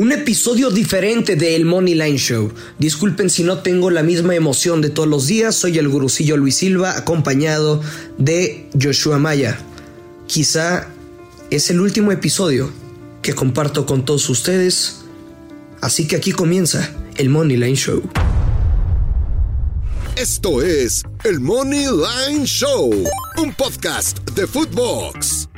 un episodio diferente de El Money Line Show. Disculpen si no tengo la misma emoción de todos los días, soy el gurucillo Luis Silva acompañado de Joshua Maya. Quizá es el último episodio que comparto con todos ustedes, así que aquí comienza El Money Line Show. Esto es El Money Line Show, un podcast de Footbox.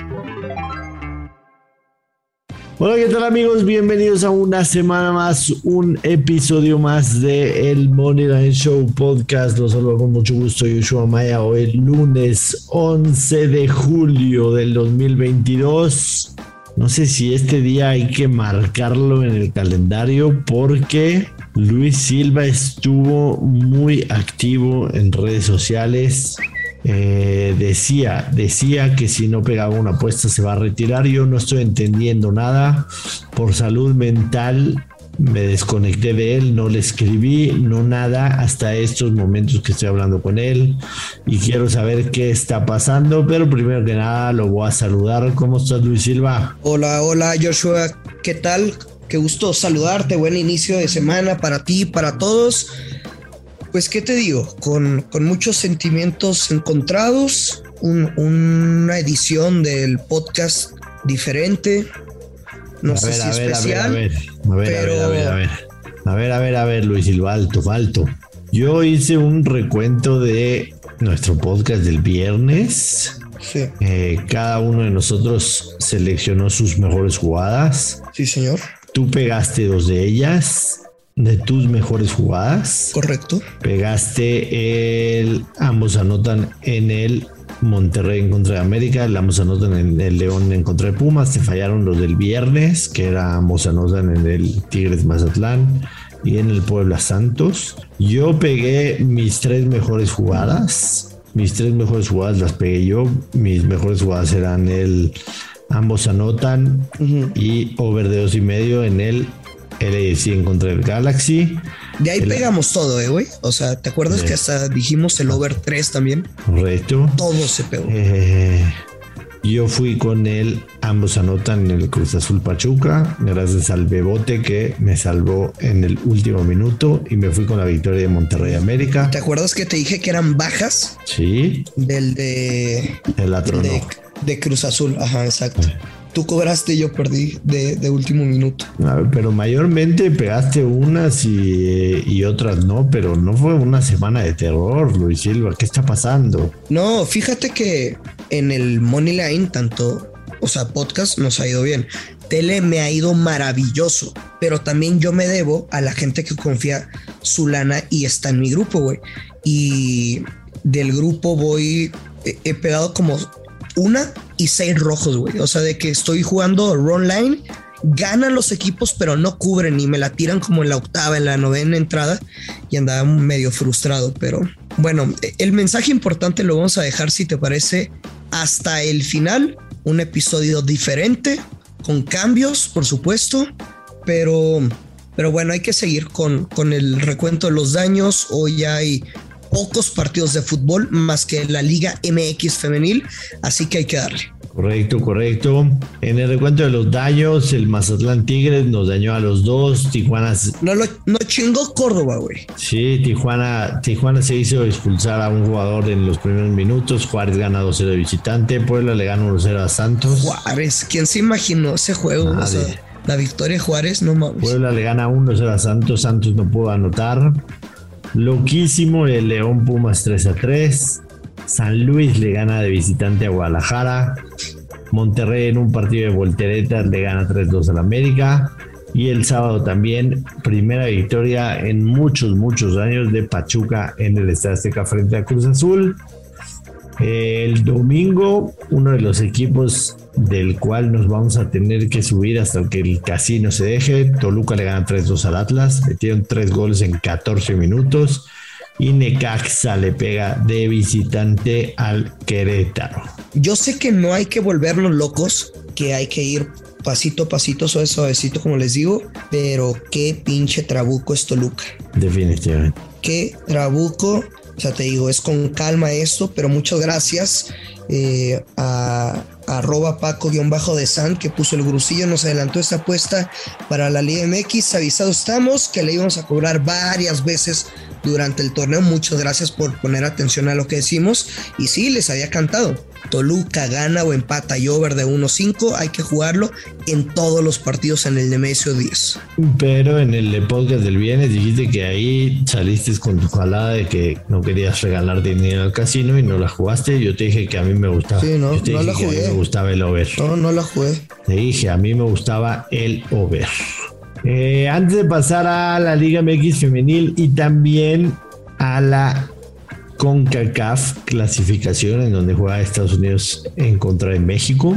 Hola, ¿qué tal amigos? Bienvenidos a una semana más, un episodio más de el Money Line Show podcast. Los saludo con mucho gusto, Yoshua Maya, hoy lunes 11 de julio del 2022. No sé si este día hay que marcarlo en el calendario porque Luis Silva estuvo muy activo en redes sociales eh, decía, decía que si no pegaba una apuesta se va a retirar. Yo no estoy entendiendo nada. Por salud mental me desconecté de él, no le escribí, no nada hasta estos momentos que estoy hablando con él y quiero saber qué está pasando, pero primero que nada lo voy a saludar. ¿Cómo estás Luis Silva? Hola, hola Joshua, ¿qué tal? Qué gusto saludarte, buen inicio de semana para ti, para todos pues, ¿qué te digo? Con, muchos sentimientos encontrados, una edición del podcast diferente, no sé si especial. A ver, a ver, a ver, a ver, a ver, a ver, a ver, a ver, Luis Silva, alto, alto. Yo hice un recuento de nuestro podcast del viernes. Sí. Eh, cada uno de nosotros seleccionó sus mejores jugadas. Sí, señor. Tú pegaste dos de ellas de tus mejores jugadas. Correcto. Pegaste el. Ambos anotan en el Monterrey en contra de América, ambos anotan en el León en contra de Pumas. Te fallaron los del viernes, que era ambos anotan en el Tigres Mazatlán y en el Puebla Santos. Yo pegué mis tres mejores jugadas. Mis tres mejores jugadas las pegué yo. Mis mejores jugadas eran el ambos anotan y over de dos y medio en el LAFC en contra del Galaxy. De ahí pegamos todo, eh, güey. O sea, ¿te acuerdas que hasta dijimos el over 3 también? Correcto. Todo se pegó. Eh, yo fui con él, ambos anotan en el Cruz Azul Pachuca, gracias al Bebote que me salvó en el último minuto y me fui con la victoria de Monterrey América. ¿Te acuerdas que te dije que eran bajas? Sí. Del de. El otro de, de Cruz Azul, ajá, exacto. Eh tú cobraste y yo perdí de, último minuto. pero mayormente pegaste unas y, otras no, pero no fue una semana de terror, Luis Silva. ¿Qué está pasando? No, fíjate que en el Money Line, tanto, o sea, podcast nos ha ido bien. Tele me ha ido maravilloso, pero también yo me debo a la gente que confía su lana y está en mi grupo, güey. Y del grupo voy, he pegado como una seis rojos, güey. O sea, de que estoy jugando run line, ganan los equipos, pero no cubren y me la tiran como en la octava, en la novena entrada y andaba medio frustrado. Pero bueno, el mensaje importante lo vamos a dejar, si te parece, hasta el final. Un episodio diferente, con cambios, por supuesto, pero, pero bueno, hay que seguir con, con el recuento de los daños. Hoy hay pocos partidos de fútbol más que la Liga MX femenil, así que hay que darle. Correcto, correcto. En el recuento de los daños, el Mazatlán Tigres nos dañó a los dos. Tijuana. No lo no chingó Córdoba, güey. Sí, Tijuana, Tijuana se hizo expulsar a un jugador en los primeros minutos. Juárez gana 2-0 de visitante. Puebla le gana 1-0 a Santos. Juárez, ¿quién se imaginó ese juego? la victoria de Juárez, no mames. Puebla le gana 1-0 a Santos. Santos no pudo anotar. Loquísimo el León Pumas 3 a 3. San Luis le gana de visitante a Guadalajara. Monterrey en un partido de volteretas le gana 3-2 al América. Y el sábado también, primera victoria en muchos, muchos años de Pachuca en el Estadio Azteca frente a Cruz Azul. El domingo, uno de los equipos del cual nos vamos a tener que subir hasta que el casino se deje. Toluca le gana 3-2 al Atlas, metieron 3 goles en 14 minutos. Y Necaxa le pega de visitante al Querétaro. Yo sé que no hay que volvernos locos, que hay que ir pasito a pasito, suave, suavecito, como les digo, pero qué pinche trabuco es Toluca. Definitivamente. Qué trabuco o sea, te digo, es con calma esto, pero muchas gracias eh, a, arroba Paco-de San, que puso el grusillo, nos adelantó esta apuesta para la Liga MX. Avisados estamos que le íbamos a cobrar varias veces durante el torneo. Muchas gracias por poner atención a lo que decimos. Y sí, les había cantado. Toluca gana o empata y over de 1-5, hay que jugarlo en todos los partidos en el Nemesio 10. Pero en el podcast del viernes dijiste que ahí saliste con tu jalada de que no querías regalar dinero al casino y no la jugaste. Yo te dije que a mí me gustaba. Sí, no, no la jugué. me gustaba el over. No, no la jugué. Te dije, a mí me gustaba el over. Eh, antes de pasar a la Liga MX femenil y también a la CONCACAF clasificación en donde juega Estados Unidos en contra de México.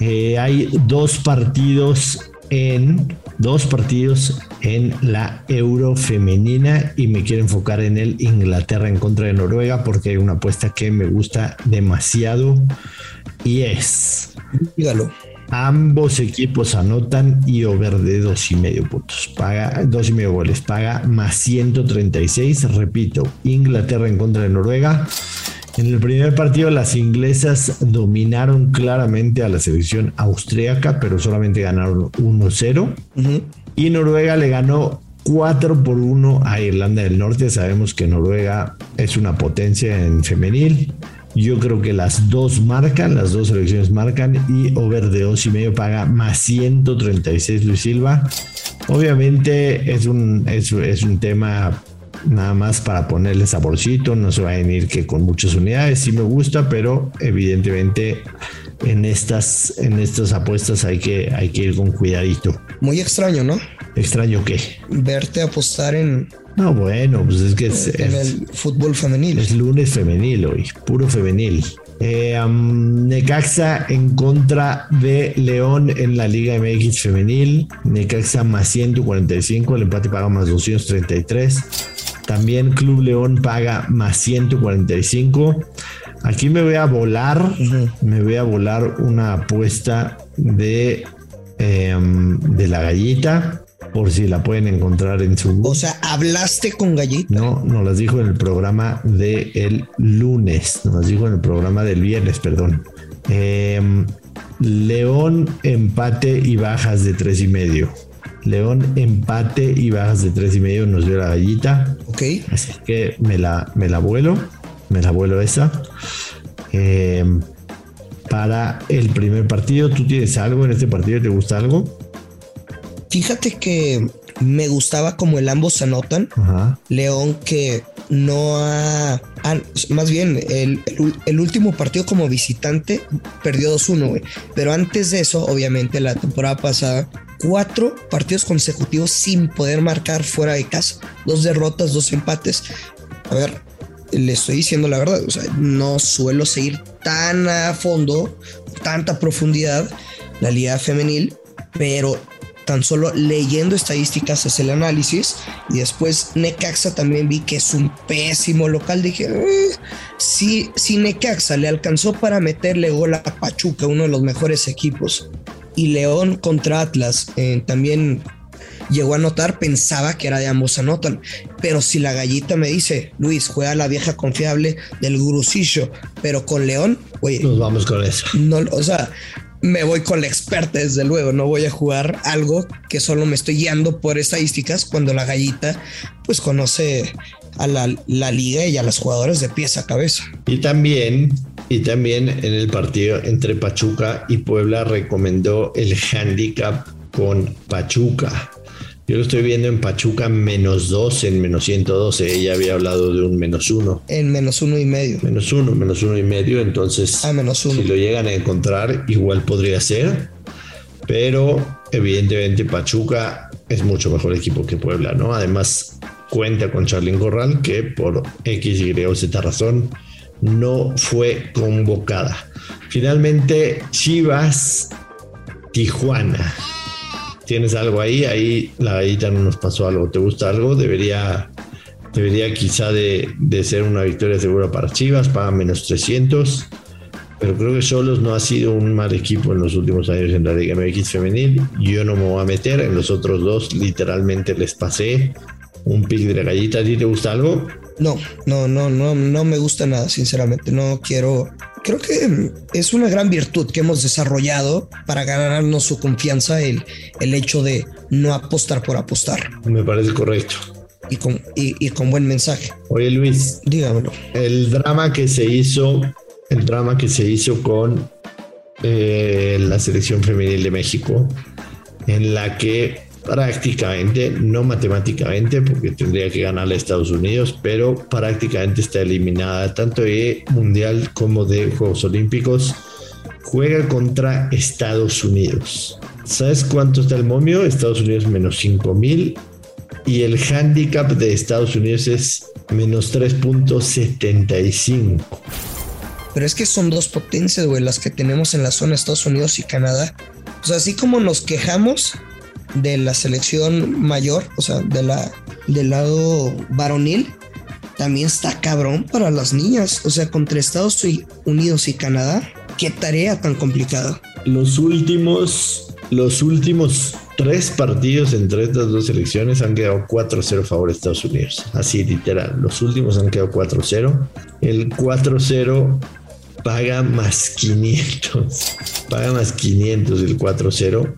Eh, hay dos partidos en dos partidos en la Euro femenina y me quiero enfocar en el Inglaterra en contra de Noruega porque hay una apuesta que me gusta demasiado y es dígalo Ambos equipos anotan y over de dos y medio puntos. Paga dos y medio goles. Paga más 136. Repito, Inglaterra en contra de Noruega. En el primer partido las inglesas dominaron claramente a la selección austríaca, pero solamente ganaron 1-0. Y Noruega le ganó 4 por 1 a Irlanda del Norte. Sabemos que Noruega es una potencia en femenil. Yo creo que las dos marcan, las dos selecciones marcan y over de dos y medio paga más 136 Luis Silva. Obviamente es un, es, es un tema nada más para ponerle saborcito, no se va a venir que con muchas unidades, sí me gusta, pero evidentemente en estas, en estas apuestas hay que, hay que ir con cuidadito. Muy extraño, ¿no? ¿Extraño qué? Verte apostar en no, bueno, pues es que es, en el fútbol femenil. Es lunes femenil hoy, puro femenil. Eh, Necaxa en contra de León en la Liga MX femenil. Necaxa más 145, el empate paga más 233. También Club León paga más 145. Aquí me voy a volar, me voy a volar una apuesta de, em, de la gallita por si la pueden encontrar en su. O sea, hablaste con Gallita. No, nos las dijo en el programa del el lunes, nos las dijo en el programa del viernes, perdón. Em, León empate y bajas de tres y medio. León empate y bajas de tres y medio nos dio la gallita. Ok. Así que me la, me la vuelo, me la vuelo esa. Em, para el primer partido, ¿tú tienes algo en este partido? ¿Te gusta algo? Fíjate que me gustaba como el ambos anotan. León que no ha... más bien, el, último partido como visitante perdió 2-1, Pero antes de eso, obviamente, la temporada pasada, cuatro partidos consecutivos sin poder marcar fuera de casa. Dos derrotas, dos empates. A ver, le estoy diciendo la verdad. O sea, no suelo seguir tan a fondo, tanta profundidad la liga femenil, pero tan solo leyendo estadísticas es el análisis y después Necaxa también vi que es un pésimo local. Dije, eh, si, si Necaxa le alcanzó para meterle gol a Pachuca, uno de los mejores equipos, y León contra Atlas eh, también llegó a anotar, pensaba que era de ambos anotan. Pero si la gallita me dice, Luis, juega la vieja confiable del Grusillo, pero con León, oye. Nos vamos con eso. No, o sea, me voy con la experta, desde luego. No voy a jugar algo que solo me estoy guiando por estadísticas cuando la gallita pues conoce a la, liga y a las jugadoras de pies a cabeza. Y también, y también en el partido entre Pachuca y Puebla recomendó el handicap con Pachuca. Yo lo estoy viendo en Pachuca menos 2 en menos 112. Ella había hablado de un menos 1. En menos uno y medio. Menos 1, menos 1 y medio. Entonces, ah, menos uno. si lo llegan a encontrar, igual podría ser. Pero evidentemente Pachuca es mucho mejor equipo que Puebla, ¿no? Además, cuenta con Charlín Corral, que por X, Y o Z razón no fue convocada. Finalmente, Chivas, Tijuana tienes algo ahí, ahí la gallita no nos pasó algo. ¿Te gusta algo? Debería, debería quizá de, ser una victoria segura para Chivas, paga menos 300. Pero creo que Solos no ha sido un mal equipo en los últimos años en la Liga MX femenil. Yo no me voy a meter. En los otros dos literalmente les pasé un pick de la gallita. ¿A ti te gusta algo? No, no, no, no, no me gusta nada, sinceramente. No quiero creo que es una gran virtud que hemos desarrollado para ganarnos su confianza el, el hecho de no apostar por apostar. Me parece correcto. Y con, y, con buen mensaje. Oye Luis, dígamelo. El drama que se hizo, el drama que se hizo con eh, la selección femenil de México, en la que prácticamente, no matemáticamente, porque tendría que ganarle a Estados Unidos, pero prácticamente está eliminada tanto de Mundial como de Juegos Olímpicos. Juega contra Estados Unidos. ¿Sabes cuánto está el momio? Estados Unidos menos 5000 y el handicap de Estados Unidos es menos 3.75. Pero es que son dos potencias, güey, las que tenemos en la zona Estados Unidos y Canadá. O sea, así como nos quejamos de la selección mayor, o sea, de la, del lado varonil, también está cabrón para las niñas. O sea, contra Estados Unidos y Canadá, qué tarea tan complicada. Los últimos, los últimos tres partidos entre estas dos selecciones han quedado 4-0 a favor de Estados Unidos. Así literal, los últimos han quedado 4-0. El 4-0 paga más 500. Paga más 500 el 4-0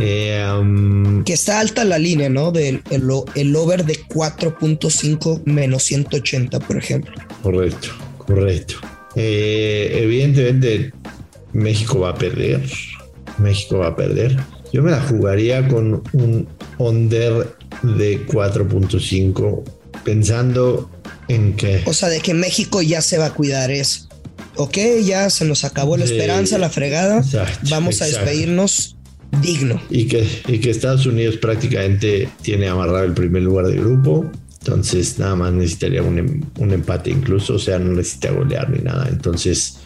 eh, que está alta la línea, ¿no? Del el, over de 4.5 menos 180, por ejemplo. Correcto, correcto. Eh, evidentemente, México va a perder. México va a perder. Yo me la jugaría con un under de 4.5, pensando en que. O sea, de que México ya se va a cuidar eso. Ok, ya se nos acabó la esperanza, la fregada. Vamos a despedirnos digno. Y que, y que Estados Unidos prácticamente tiene amarrado el primer lugar de grupo. Entonces nada más necesitaría un, em, un empate incluso, o sea, no necesita golear ni nada. Entonces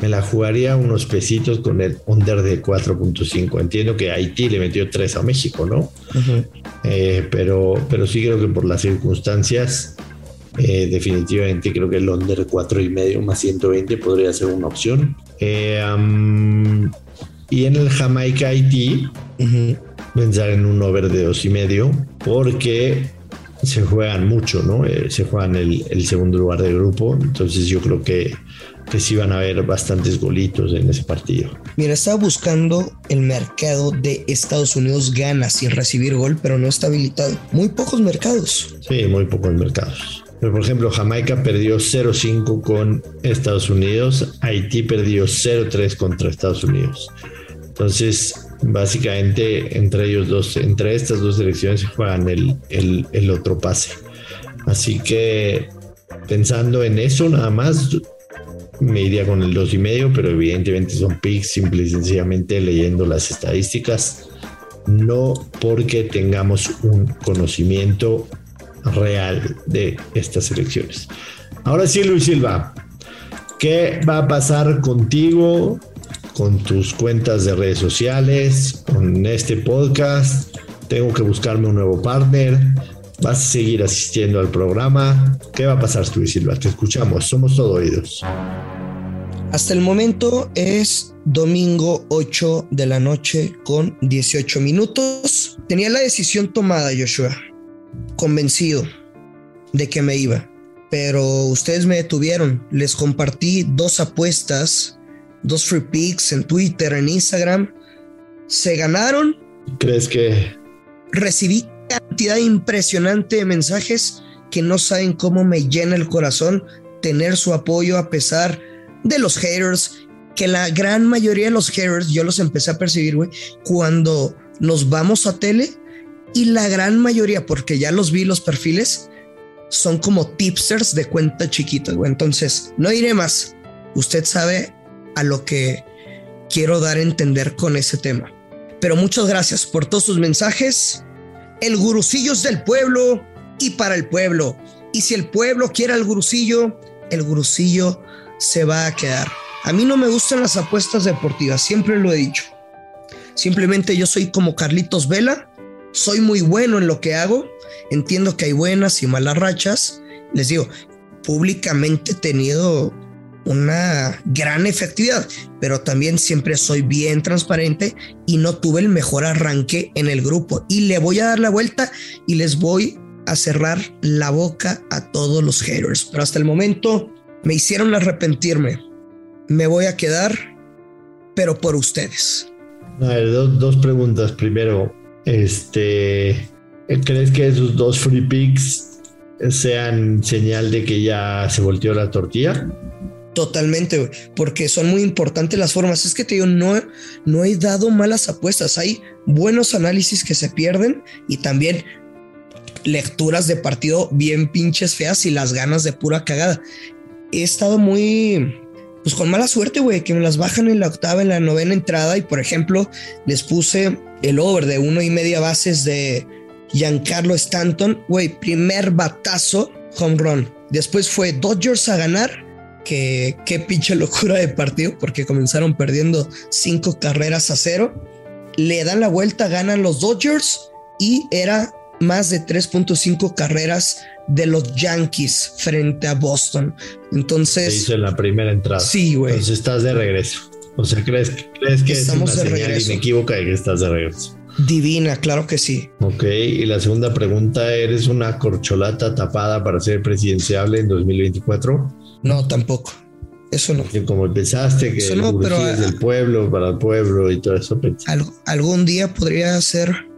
me la jugaría unos pesitos con el under de 4.5. Entiendo que Haití le metió 3 a México, ¿no? Eh, pero, pero sí creo que por las circunstancias, eh, definitivamente creo que el under 4 y medio más 120 podría ser una opción. Eh, y en el Jamaica Haití, pensar en un over de dos y medio, porque se juegan mucho, ¿no? Eh, se juegan el, el, segundo lugar del grupo, entonces yo creo que, que sí van a haber bastantes golitos en ese partido. Mira, estaba buscando el mercado de Estados Unidos gana sin recibir gol, pero no está habilitado. Muy pocos mercados. Sí, muy pocos mercados. Pero por ejemplo, Jamaica perdió 0-5 con Estados Unidos, Haití perdió 0-3 contra Estados Unidos. Entonces, básicamente entre ellos dos, entre estas dos selecciones se juegan el, el, otro pase. Así que pensando en eso nada más, me iría con el dos y medio, pero evidentemente son picks, simple y sencillamente leyendo las estadísticas, no porque tengamos un conocimiento real de estas elecciones. Ahora sí, Luis Silva, ¿qué va a pasar contigo con tus cuentas de redes sociales, con este podcast. Tengo que buscarme un nuevo partner. Vas a seguir asistiendo al programa. ¿Qué va a pasar, tú Silva? Te escuchamos. Somos todo oídos. Hasta el momento es domingo 8 de la noche con 18 minutos. Tenía la decisión tomada, Joshua. Convencido de que me iba. Pero ustedes me detuvieron. Les compartí dos apuestas dos free picks en Twitter, en Instagram. Se ganaron. ¿Crees que? Recibí cantidad impresionante de mensajes que no saben cómo me llena el corazón tener su apoyo a pesar de los haters, que la gran mayoría de los haters yo los empecé a percibir, güey, cuando nos vamos a tele y la gran mayoría, porque ya los vi los perfiles, son como tipsters de cuenta chiquita, güey. Entonces, no iré más. Usted sabe a lo que quiero dar a entender con ese tema. Pero muchas gracias por todos sus mensajes. El gurucillo es del pueblo y para el pueblo. Y si el pueblo quiere al gurucillo, el gurucillo se va a quedar. A mí no me gustan las apuestas deportivas, siempre lo he dicho. Simplemente yo soy como Carlitos Vela, soy muy bueno en lo que hago, entiendo que hay buenas y malas rachas. Les digo, públicamente he tenido una gran efectividad, pero también siempre soy bien transparente y no tuve el mejor arranque en el grupo. Y le voy a dar la vuelta y les voy a cerrar la boca a todos los haters. Pero hasta el momento me hicieron arrepentirme me voy a quedar, pero por ustedes. A ver, dos, preguntas. Primero, este, ¿crees que esos dos free picks sean señal de que ya se volteó la tortilla? Totalmente, porque son muy importantes las formas. Es que te digo, no, no he dado malas apuestas. Hay buenos análisis que se pierden y también lecturas de partido bien pinches feas y las ganas de pura cagada. He estado muy, pues con mala suerte, güey, que me las bajan en la octava, en la novena entrada y por ejemplo les puse el over de uno y media bases de Giancarlo Stanton, güey, primer batazo, home run. Después fue Dodgers a ganar, que qué pinche locura de partido, porque comenzaron perdiendo cinco carreras a cero. Le dan la vuelta, ganan los Dodgers y era más de 3.5 carreras de los Yankees frente a Boston. Entonces. Se hizo en la primera entrada. Sí, güey. Entonces estás de regreso. O sea, ¿crees, crees que Estamos es una de señal inequívoca de que estás de regreso? Divina, claro que sí. Ok, y la segunda pregunta, ¿eres una corcholata tapada para ser presidenciable en 2024? No, tampoco. Eso no. como empezaste, que no, pero, es del pueblo, para el pueblo y todo eso. algún día podría ser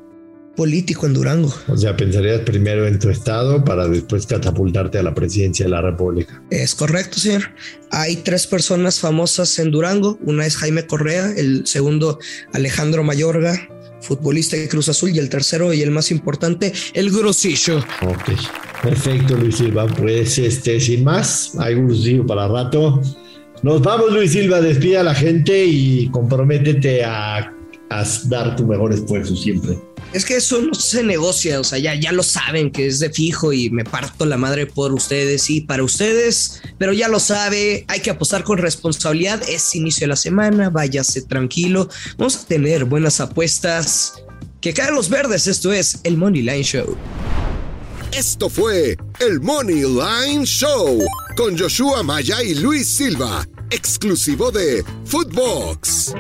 político en Durango. O sea, pensarías primero en tu estado para después catapultarte a la presidencia de la República. Es correcto, señor. Hay tres personas famosas en Durango. Una es Jaime Correa, el segundo Alejandro Mayorga, futbolista de Cruz Azul, y el tercero y el más importante, el Grosillo. Ok, perfecto, Luis Silva. Pues este, sin más, hay Grosillo para rato. Nos vamos, Luis Silva, despide a la gente y comprométete a, a dar tu mejor esfuerzo siempre. Es que eso no se negocia, o sea, ya, ya lo saben que es de fijo y me parto la madre por ustedes y para ustedes, pero ya lo sabe, hay que apostar con responsabilidad, es inicio de la semana, váyase tranquilo, vamos a tener buenas apuestas. Que caen los verdes, esto es el Money Line Show. Esto fue el Money Line Show con Joshua Maya y Luis Silva, exclusivo de Footbox.